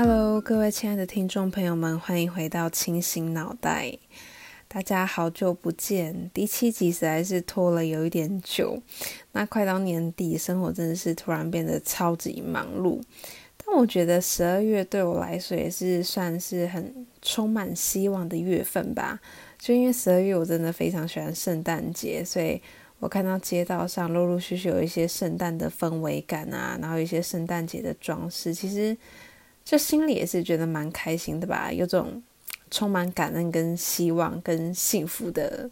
Hello，各位亲爱的听众朋友们，欢迎回到清醒脑袋。大家好久不见，第七集实在是拖了有一点久。那快到年底，生活真的是突然变得超级忙碌。但我觉得十二月对我来说也是算是很充满希望的月份吧。就因为十二月我真的非常喜欢圣诞节，所以我看到街道上陆陆续续有一些圣诞的氛围感啊，然后一些圣诞节的装饰，其实就心里也是觉得蛮开心的吧，有种充满感恩、跟希望、跟幸福的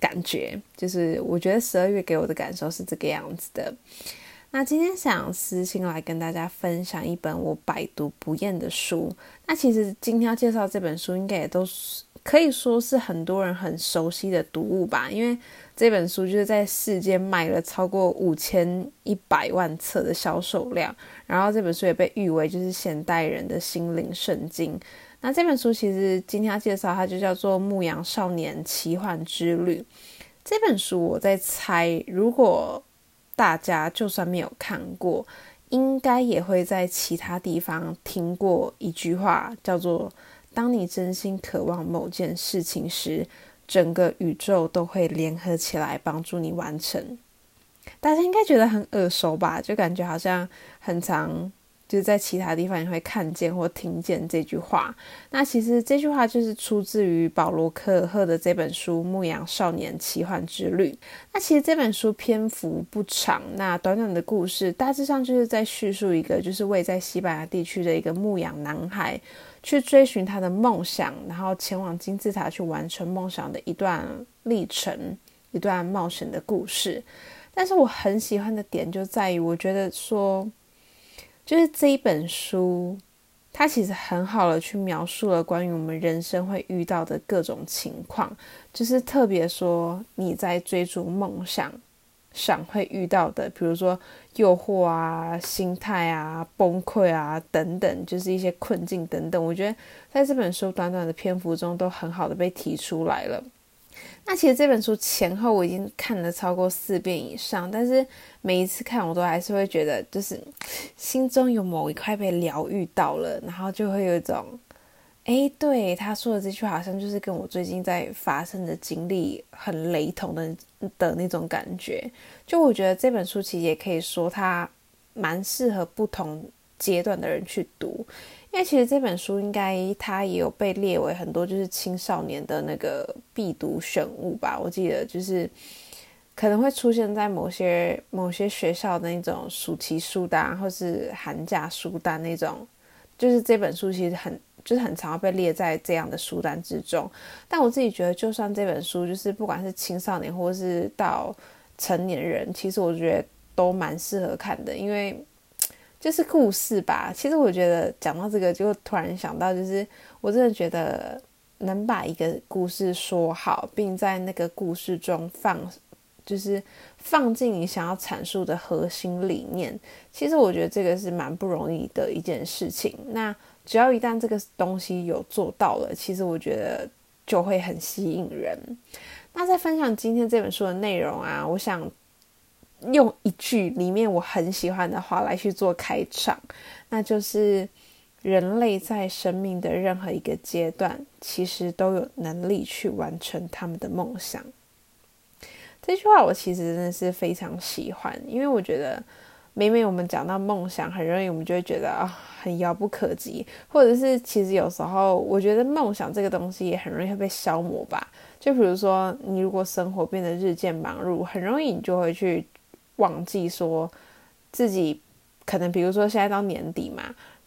感觉。就是我觉得十二月给我的感受是这个样子的。那今天想私信来跟大家分享一本我百读不厌的书。那其实今天要介绍这本书，应该也都是可以说是很多人很熟悉的读物吧。因为这本书就是在世界卖了超过五千一百万册的销售量，然后这本书也被誉为就是现代人的心灵圣经。那这本书其实今天要介绍，它就叫做《牧羊少年奇幻之旅》。这本书我在猜，如果大家就算没有看过，应该也会在其他地方听过一句话，叫做“当你真心渴望某件事情时，整个宇宙都会联合起来帮助你完成”。大家应该觉得很耳熟吧？就感觉好像很长。就是在其他地方也会看见或听见这句话。那其实这句话就是出自于保罗科尔赫的这本书《牧羊少年奇幻之旅》。那其实这本书篇幅不长，那短短的故事大致上就是在叙述一个就是位在西班牙地区的一个牧羊男孩，去追寻他的梦想，然后前往金字塔去完成梦想的一段历程，一段冒险的故事。但是我很喜欢的点就在于，我觉得说。就是这一本书，它其实很好的去描述了关于我们人生会遇到的各种情况，就是特别说你在追逐梦想上会遇到的，比如说诱惑啊、心态啊、崩溃啊等等，就是一些困境等等。我觉得在这本书短短的篇幅中，都很好的被提出来了。那其实这本书前后我已经看了超过四遍以上，但是每一次看我都还是会觉得，就是心中有某一块被疗愈到了，然后就会有一种，哎，对他说的这句话，好像就是跟我最近在发生的经历很雷同的的那种感觉。就我觉得这本书其实也可以说，它蛮适合不同阶段的人去读。因为其实这本书应该它也有被列为很多就是青少年的那个必读选物吧，我记得就是可能会出现在某些某些学校的那种暑期书单或是寒假书单那种，就是这本书其实很就是很常被列在这样的书单之中。但我自己觉得，就算这本书就是不管是青少年或是到成年人，其实我觉得都蛮适合看的，因为。就是故事吧，其实我觉得讲到这个，就突然想到，就是我真的觉得能把一个故事说好，并在那个故事中放，就是放进你想要阐述的核心理念，其实我觉得这个是蛮不容易的一件事情。那只要一旦这个东西有做到了，其实我觉得就会很吸引人。那在分享今天这本书的内容啊，我想。用一句里面我很喜欢的话来去做开场，那就是人类在生命的任何一个阶段，其实都有能力去完成他们的梦想。这句话我其实真的是非常喜欢，因为我觉得每每我们讲到梦想，很容易我们就会觉得啊很遥不可及，或者是其实有时候我觉得梦想这个东西也很容易会被消磨吧。就比如说你如果生活变得日渐忙碌，很容易你就会去。忘记说自己可能，比如说现在到年底嘛，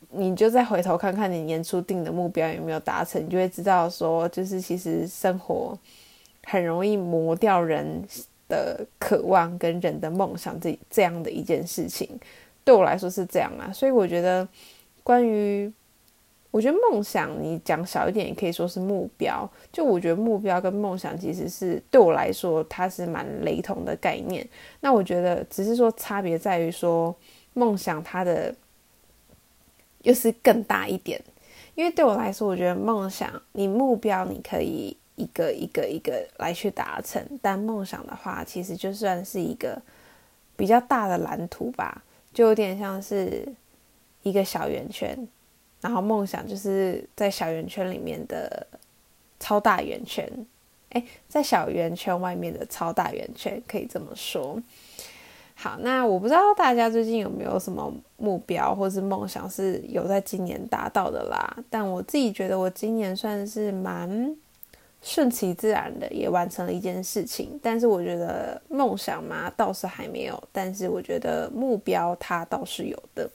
你就再回头看看你年初定的目标有没有达成，你就会知道说，就是其实生活很容易磨掉人的渴望跟人的梦想这这样的一件事情。对我来说是这样啊，所以我觉得关于。我觉得梦想，你讲小一点也可以说是目标。就我觉得目标跟梦想其实是对我来说，它是蛮雷同的概念。那我觉得只是说差别在于说，梦想它的又是更大一点。因为对我来说，我觉得梦想，你目标你可以一个一个一个来去达成，但梦想的话，其实就算是一个比较大的蓝图吧，就有点像是一个小圆圈。然后梦想就是在小圆圈里面的超大圆圈，哎，在小圆圈外面的超大圆圈，可以这么说。好，那我不知道大家最近有没有什么目标或是梦想是有在今年达到的啦？但我自己觉得我今年算是蛮顺其自然的，也完成了一件事情。但是我觉得梦想嘛，倒是还没有。但是我觉得目标它倒是有的。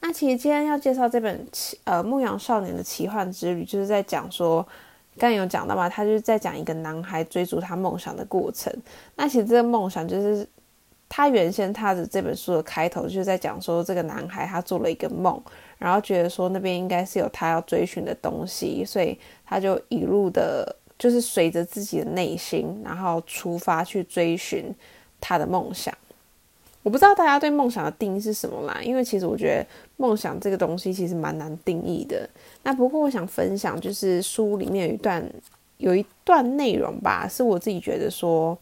那其实今天要介绍这本奇呃《牧羊少年的奇幻之旅》，就是在讲说，刚刚有讲到嘛，他就是在讲一个男孩追逐他梦想的过程。那其实这个梦想就是。他原先他的这本书的开头就是在讲说，这个男孩他做了一个梦，然后觉得说那边应该是有他要追寻的东西，所以他就一路的，就是随着自己的内心，然后出发去追寻他的梦想。我不知道大家对梦想的定义是什么啦，因为其实我觉得梦想这个东西其实蛮难定义的。那不过我想分享，就是书里面有一段有一段内容吧，是我自己觉得说。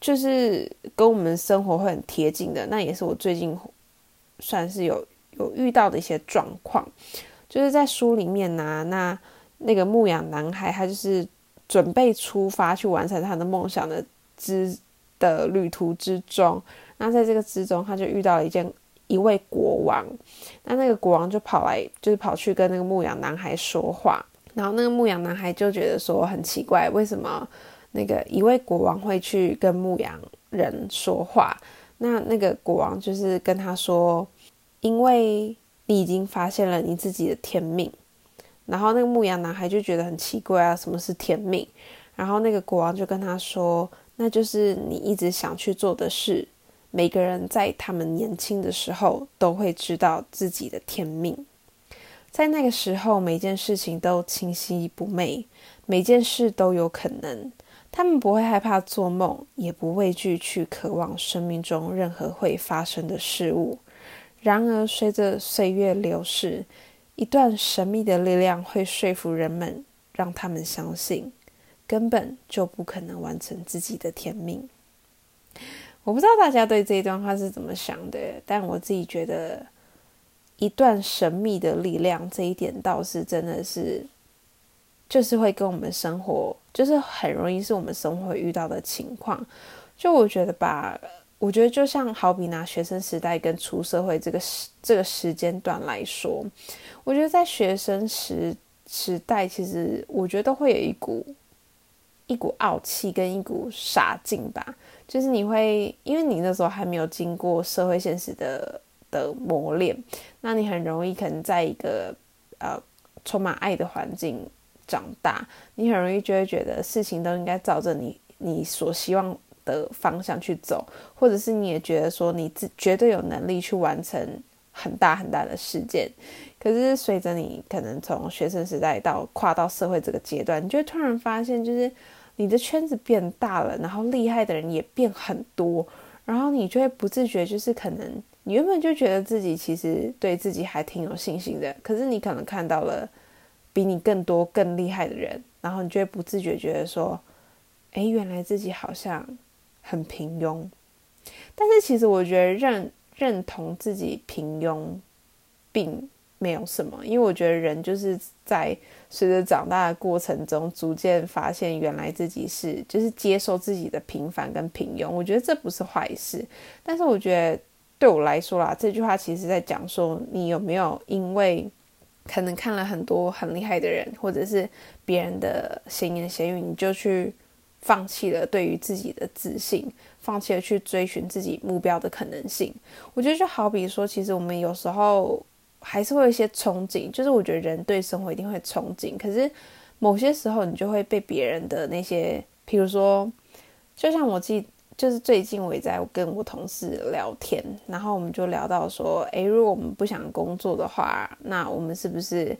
就是跟我们生活会很贴近的，那也是我最近算是有有遇到的一些状况。就是在书里面呢，那那个牧羊男孩，他就是准备出发去完成他的梦想的之的旅途之中。那在这个之中，他就遇到了一件一位国王。那那个国王就跑来，就是跑去跟那个牧羊男孩说话。然后那个牧羊男孩就觉得说很奇怪，为什么？那个一位国王会去跟牧羊人说话，那那个国王就是跟他说，因为你已经发现了你自己的天命，然后那个牧羊男孩就觉得很奇怪啊，什么是天命？然后那个国王就跟他说，那就是你一直想去做的事。每个人在他们年轻的时候都会知道自己的天命，在那个时候每件事情都清晰不昧，每件事都有可能。他们不会害怕做梦，也不畏惧去渴望生命中任何会发生的事物。然而，随着岁月流逝，一段神秘的力量会说服人们，让他们相信根本就不可能完成自己的天命。我不知道大家对这一段话是怎么想的，但我自己觉得，一段神秘的力量这一点倒是真的是。就是会跟我们生活，就是很容易是我们生活遇到的情况。就我觉得吧，我觉得就像好比拿学生时代跟出社会这个时这个时间段来说，我觉得在学生时时代，其实我觉得会有一股一股傲气跟一股傻劲吧。就是你会因为你那时候还没有经过社会现实的的磨练，那你很容易可能在一个呃充满爱的环境。长大，你很容易就会觉得事情都应该照着你你所希望的方向去走，或者是你也觉得说你自绝对有能力去完成很大很大的事件。可是随着你可能从学生时代到跨到社会这个阶段，你就突然发现，就是你的圈子变大了，然后厉害的人也变很多，然后你就会不自觉，就是可能你原本就觉得自己其实对自己还挺有信心的，可是你可能看到了。比你更多、更厉害的人，然后你就会不自觉觉得说：“哎，原来自己好像很平庸。”但是其实我觉得认认同自己平庸，并没有什么，因为我觉得人就是在随着长大的过程中，逐渐发现原来自己是就是接受自己的平凡跟平庸。我觉得这不是坏事，但是我觉得对我来说啦，这句话其实在讲说你有没有因为。可能看了很多很厉害的人，或者是别人的闲言闲语，你就去放弃了对于自己的自信，放弃了去追寻自己目标的可能性。我觉得就好比说，其实我们有时候还是会有一些憧憬，就是我觉得人对生活一定会憧憬，可是某些时候你就会被别人的那些，比如说，就像我记。就是最近我也在跟我同事聊天，然后我们就聊到说，诶，如果我们不想工作的话，那我们是不是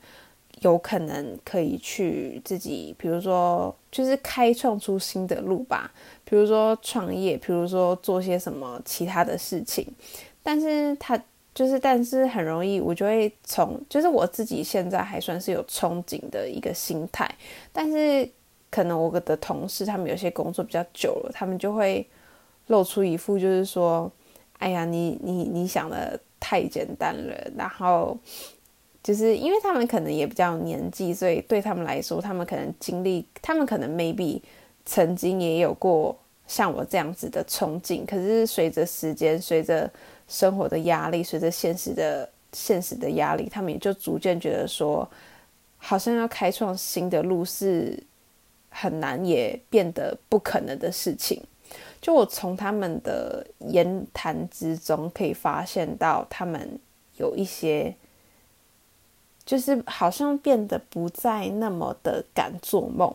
有可能可以去自己，比如说就是开创出新的路吧，比如说创业，比如说做些什么其他的事情。但是他就是，但是很容易我就会从，就是我自己现在还算是有憧憬的一个心态，但是可能我的同事他们有些工作比较久了，他们就会。露出一副就是说，哎呀，你你你想的太简单了，然后就是因为他们可能也比较年纪，所以对他们来说，他们可能经历，他们可能 maybe 曾经也有过像我这样子的憧憬，可是随着时间，随着生活的压力，随着现实的现实的压力，他们也就逐渐觉得说，好像要开创新的路是很难，也变得不可能的事情。就我从他们的言谈之中可以发现到，他们有一些，就是好像变得不再那么的敢做梦。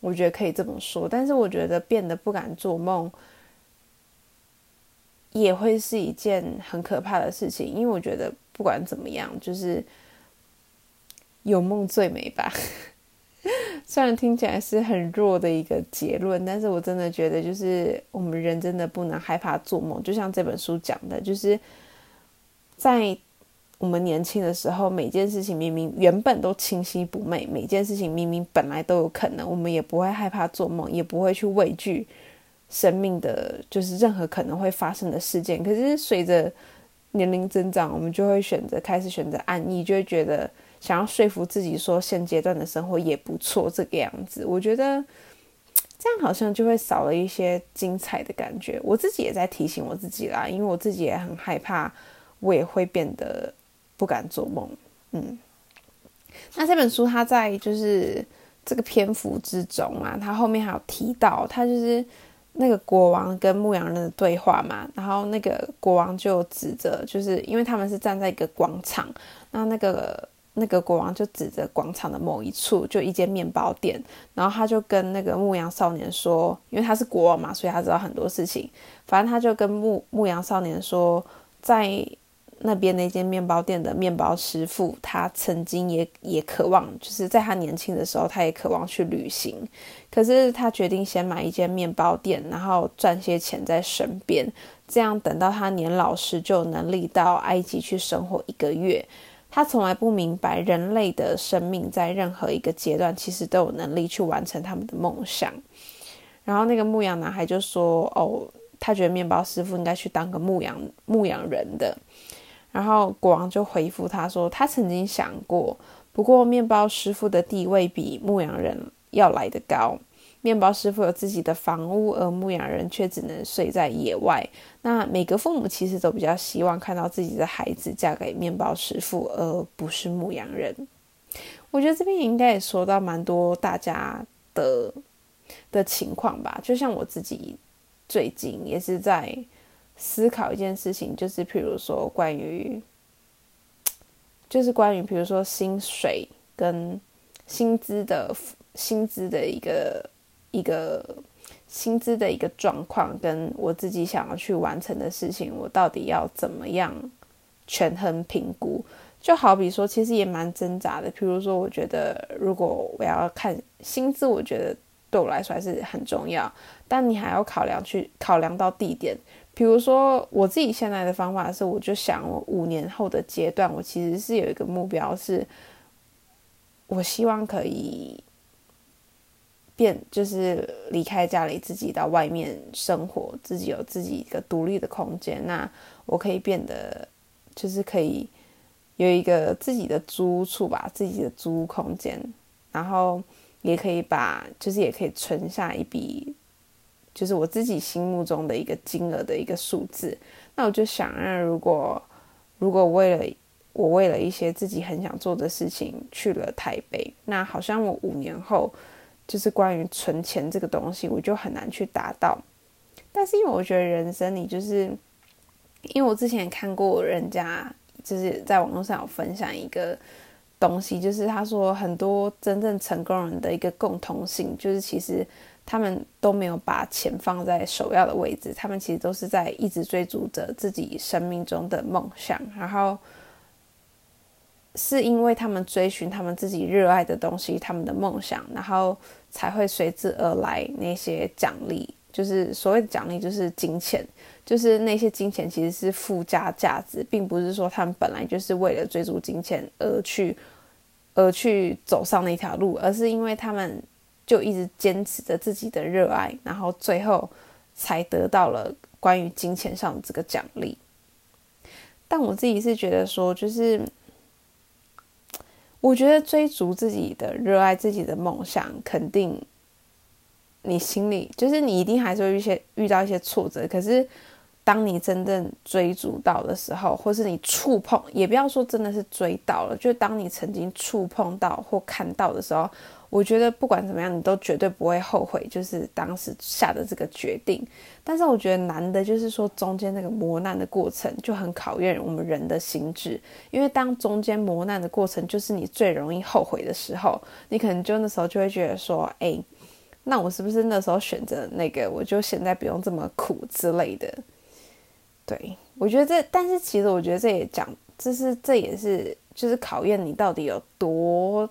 我觉得可以这么说，但是我觉得变得不敢做梦，也会是一件很可怕的事情。因为我觉得不管怎么样，就是有梦最美吧。虽然听起来是很弱的一个结论，但是我真的觉得，就是我们人真的不能害怕做梦。就像这本书讲的，就是在我们年轻的时候，每件事情明明原本都清晰不昧，每件事情明明本来都有可能，我们也不会害怕做梦，也不会去畏惧生命的，就是任何可能会发生的事件。可是随着年龄增长，我们就会选择开始选择安逸，就会觉得。想要说服自己说现阶段的生活也不错，这个样子，我觉得这样好像就会少了一些精彩的感觉。我自己也在提醒我自己啦，因为我自己也很害怕，我也会变得不敢做梦。嗯，那这本书它在就是这个篇幅之中啊，它后面还有提到，它就是那个国王跟牧羊人的对话嘛，然后那个国王就指着，就是因为他们是站在一个广场，那那个。那个国王就指着广场的某一处，就一间面包店，然后他就跟那个牧羊少年说，因为他是国王嘛，所以他知道很多事情。反正他就跟牧牧羊少年说，在那边那间面包店的面包师傅，他曾经也也渴望，就是在他年轻的时候，他也渴望去旅行。可是他决定先买一间面包店，然后赚些钱在身边，这样等到他年老时，就有能力到埃及去生活一个月。他从来不明白，人类的生命在任何一个阶段，其实都有能力去完成他们的梦想。然后那个牧羊男孩就说：“哦，他觉得面包师傅应该去当个牧羊牧羊人的。”然后国王就回复他说：“他曾经想过，不过面包师傅的地位比牧羊人要来得高。”面包师傅有自己的房屋，而牧羊人却只能睡在野外。那每个父母其实都比较希望看到自己的孩子嫁给面包师傅，而不是牧羊人。我觉得这边应该也说到蛮多大家的的情况吧。就像我自己最近也是在思考一件事情，就是譬如说关于，就是关于比如说薪水跟薪资的薪资的一个。一个薪资的一个状况，跟我自己想要去完成的事情，我到底要怎么样权衡评估？就好比说，其实也蛮挣扎的。比如说，我觉得如果我要看薪资，我觉得对我来说还是很重要。但你还要考量去考量到地点。比如说，我自己现在的方法是，我就想我五年后的阶段，我其实是有一个目标，是我希望可以。变就是离开家里，自己到外面生活，自己有自己一个独立的空间。那我可以变得，就是可以有一个自己的租处吧，自己的租屋空间。然后也可以把，就是也可以存下一笔，就是我自己心目中的一个金额的一个数字。那我就想，那如果如果为了我为了一些自己很想做的事情去了台北，那好像我五年后。就是关于存钱这个东西，我就很难去达到。但是因为我觉得人生，你就是因为我之前看过人家就是在网络上有分享一个东西，就是他说很多真正成功人的一个共同性，就是其实他们都没有把钱放在首要的位置，他们其实都是在一直追逐着自己生命中的梦想，然后。是因为他们追寻他们自己热爱的东西，他们的梦想，然后才会随之而来那些奖励。就是所谓的奖励，就是金钱，就是那些金钱其实是附加价值，并不是说他们本来就是为了追逐金钱而去而去走上那条路，而是因为他们就一直坚持着自己的热爱，然后最后才得到了关于金钱上的这个奖励。但我自己是觉得说，就是。我觉得追逐自己的热爱、自己的梦想，肯定你心里就是你一定还是会一些遇到一些挫折。可是，当你真正追逐到的时候，或是你触碰，也不要说真的是追到了，就当你曾经触碰到或看到的时候。我觉得不管怎么样，你都绝对不会后悔，就是当时下的这个决定。但是我觉得难的就是说中间那个磨难的过程就很考验我们人的心智，因为当中间磨难的过程就是你最容易后悔的时候，你可能就那时候就会觉得说，哎，那我是不是那时候选择那个，我就现在不用这么苦之类的。对我觉得这，但是其实我觉得这也讲，这是这也是就是考验你到底有多。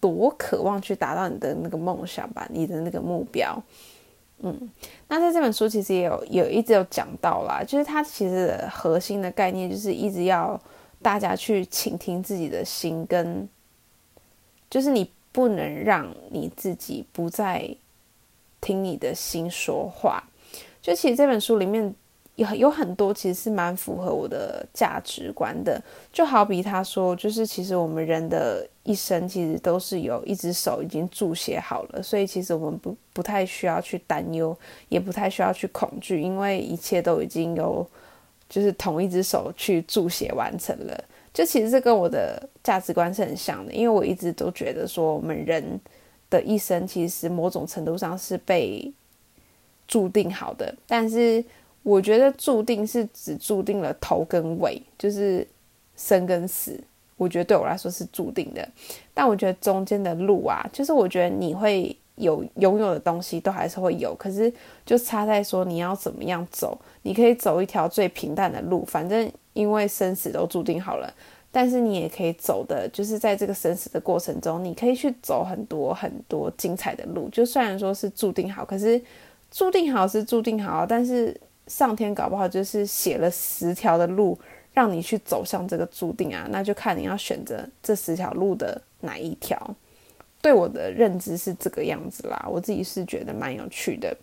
多渴望去达到你的那个梦想吧，你的那个目标。嗯，那在这本书其实也有有一直有讲到啦，就是它其实核心的概念就是一直要大家去倾听自己的心，跟就是你不能让你自己不再听你的心说话。就其实这本书里面。有有很多其实是蛮符合我的价值观的，就好比他说，就是其实我们人的一生其实都是有一只手已经注写好了，所以其实我们不不太需要去担忧，也不太需要去恐惧，因为一切都已经有就是同一只手去注写完成了。就其实这跟我的价值观是很像的，因为我一直都觉得说，我们人的一生其实某种程度上是被注定好的，但是。我觉得注定是只注定了头跟尾，就是生跟死。我觉得对我来说是注定的，但我觉得中间的路啊，就是我觉得你会有拥有的东西都还是会有，可是就差在说你要怎么样走。你可以走一条最平淡的路，反正因为生死都注定好了。但是你也可以走的，就是在这个生死的过程中，你可以去走很多很多精彩的路。就虽然说是注定好，可是注定好是注定好，但是。上天搞不好就是写了十条的路，让你去走向这个注定啊，那就看你要选择这十条路的哪一条。对我的认知是这个样子啦，我自己是觉得蛮有趣的。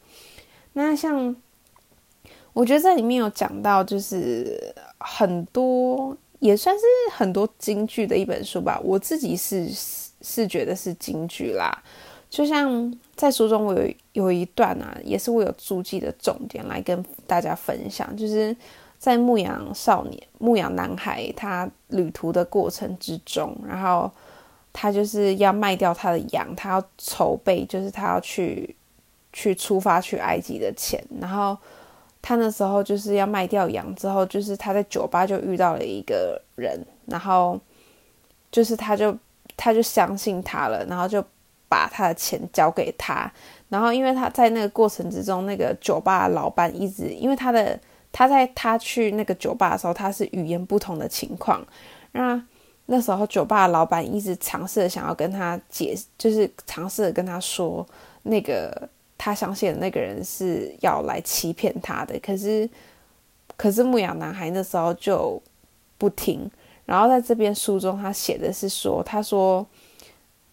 那像我觉得这里面有讲到，就是很多也算是很多京剧的一本书吧，我自己是是觉得是京剧啦。就像在书中，我有有一段啊，也是我有注记的重点来跟大家分享，就是在牧羊少年、牧羊男孩他旅途的过程之中，然后他就是要卖掉他的羊，他要筹备，就是他要去去出发去埃及的钱，然后他那时候就是要卖掉羊之后，就是他在酒吧就遇到了一个人，然后就是他就他就相信他了，然后就。把他的钱交给他，然后因为他在那个过程之中，那个酒吧老板一直因为他的他在他去那个酒吧的时候，他是语言不同的情况，那那时候酒吧老板一直尝试的想要跟他解，就是尝试的跟他说，那个他相信的那个人是要来欺骗他的，可是可是牧羊男孩那时候就不听，然后在这边书中他写的是说，他说。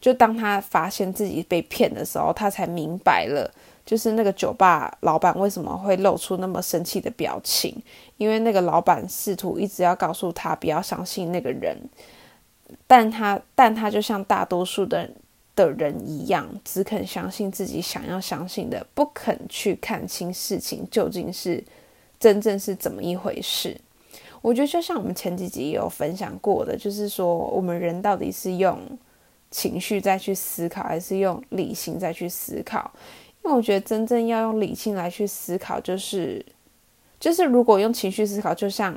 就当他发现自己被骗的时候，他才明白了，就是那个酒吧老板为什么会露出那么生气的表情，因为那个老板试图一直要告诉他不要相信那个人，但他但他就像大多数的的人一样，只肯相信自己想要相信的，不肯去看清事情究竟是真正是怎么一回事。我觉得就像我们前几集也有分享过的，就是说我们人到底是用。情绪再去思考，还是用理性再去思考？因为我觉得真正要用理性来去思考，就是就是如果用情绪思考，就像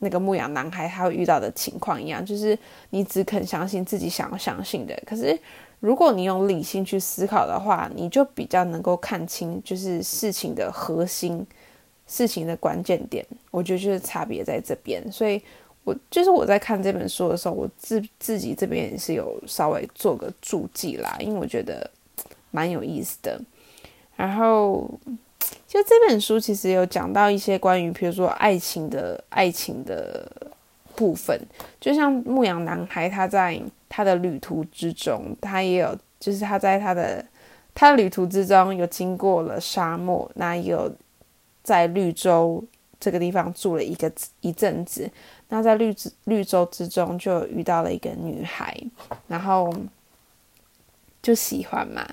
那个牧羊男孩他会遇到的情况一样，就是你只肯相信自己想要相信的。可是如果你用理性去思考的话，你就比较能够看清就是事情的核心、事情的关键点。我觉得就是差别在这边，所以。我就是我在看这本书的时候，我自自己这边也是有稍微做个注记啦，因为我觉得蛮有意思的。然后就这本书其实有讲到一些关于，比如说爱情的爱情的部分，就像牧羊男孩他在他的旅途之中，他也有就是他在他的他的旅途之中有经过了沙漠，那有在绿洲这个地方住了一个一阵子。那在绿绿洲之中就遇到了一个女孩，然后就喜欢嘛。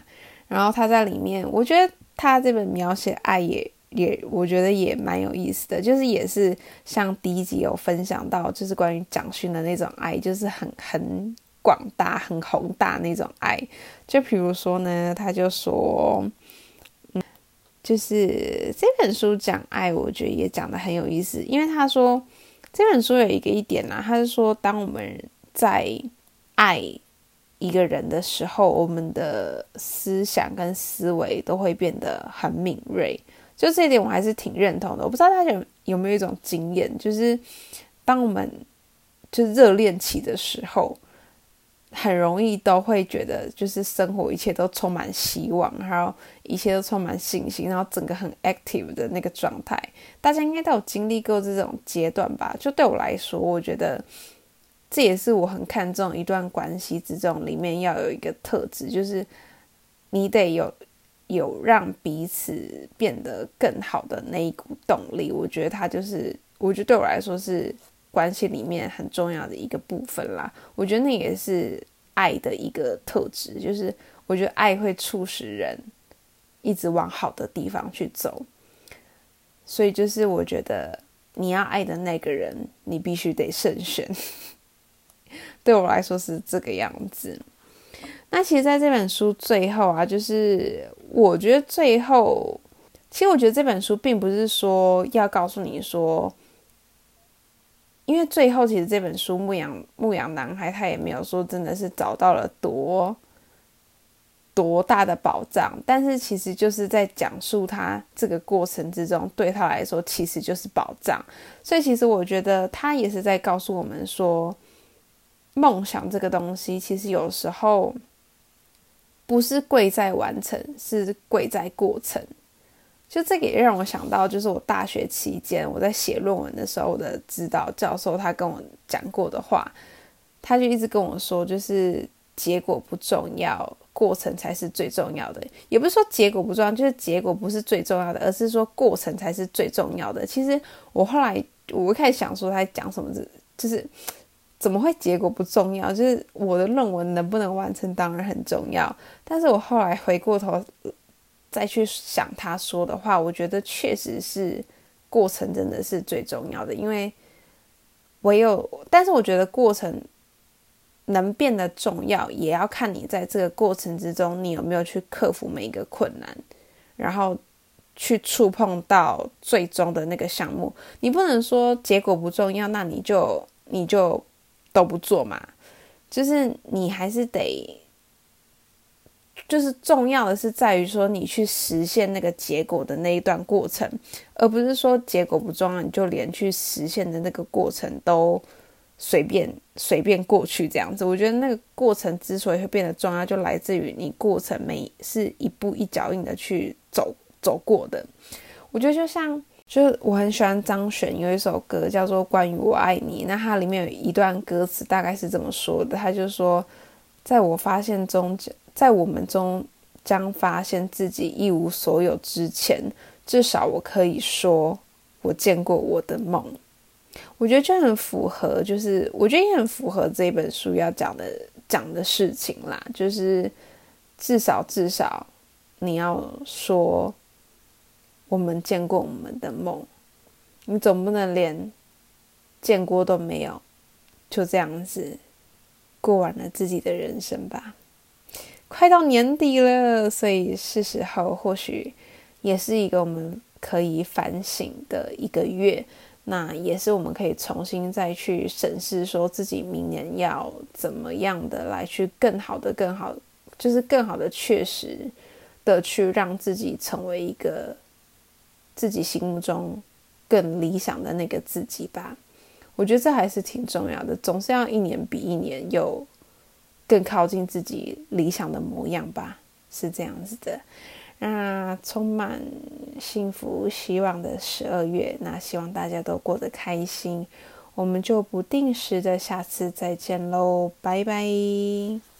然后他在里面，我觉得他这本描写爱也也，我觉得也蛮有意思的，就是也是像第一集有分享到，就是关于蒋勋的那种爱，就是很很广大、很宏大那种爱。就比如说呢，他就说，嗯，就是这本书讲爱，我觉得也讲的很有意思，因为他说。这本书有一个一点呢，他是说，当我们在爱一个人的时候，我们的思想跟思维都会变得很敏锐。就这一点，我还是挺认同的。我不知道大家有没有一种经验，就是当我们就是热恋期的时候。很容易都会觉得，就是生活一切都充满希望，然后一切都充满信心，然后整个很 active 的那个状态，大家应该都有经历过这种阶段吧？就对我来说，我觉得这也是我很看重一段关系之中里面要有一个特质，就是你得有有让彼此变得更好的那一股动力。我觉得它就是，我觉得对我来说是。关系里面很重要的一个部分啦，我觉得那也是爱的一个特质，就是我觉得爱会促使人一直往好的地方去走，所以就是我觉得你要爱的那个人，你必须得慎选。对我来说是这个样子。那其实，在这本书最后啊，就是我觉得最后，其实我觉得这本书并不是说要告诉你说。因为最后，其实这本书《牧羊牧羊男孩》他也没有说真的是找到了多多大的保障，但是其实就是在讲述他这个过程之中，对他来说其实就是保障。所以，其实我觉得他也是在告诉我们说，梦想这个东西，其实有时候不是贵在完成，是贵在过程。就这个也让我想到，就是我大学期间我在写论文的时候的指导教授，他跟我讲过的话，他就一直跟我说，就是结果不重要，过程才是最重要的。也不是说结果不重要，就是结果不是最重要的，而是说过程才是最重要的。其实我后来我一开始想说他讲什么，就是怎么会结果不重要？就是我的论文能不能完成当然很重要，但是我后来回过头。再去想他说的话，我觉得确实是过程真的是最重要的，因为唯有，但是我觉得过程能变得重要，也要看你在这个过程之中，你有没有去克服每一个困难，然后去触碰到最终的那个项目。你不能说结果不重要，那你就你就都不做嘛，就是你还是得。就是重要的是在于说你去实现那个结果的那一段过程，而不是说结果不重要，你就连去实现的那个过程都随便随便过去这样子。我觉得那个过程之所以会变得重要，就来自于你过程每是一步一脚印的去走走过的。我觉得就像，就是我很喜欢张悬有一首歌叫做《关于我爱你》，那它里面有一段歌词大概是这么说的，他就说，在我发现中间。在我们中将发现自己一无所有之前，至少我可以说，我见过我的梦。我觉得这很符合，就是我觉得也很符合这本书要讲的讲的事情啦。就是至少至少你要说，我们见过我们的梦。你总不能连见过都没有，就这样子过完了自己的人生吧。快到年底了，所以是时候或许也是一个我们可以反省的一个月。那也是我们可以重新再去审视，说自己明年要怎么样的来去更好的、更好，就是更好的确实的去让自己成为一个自己心目中更理想的那个自己吧。我觉得这还是挺重要的，总是要一年比一年有。更靠近自己理想的模样吧，是这样子的。那充满幸福希望的十二月，那希望大家都过得开心。我们就不定时的下次再见喽，拜拜。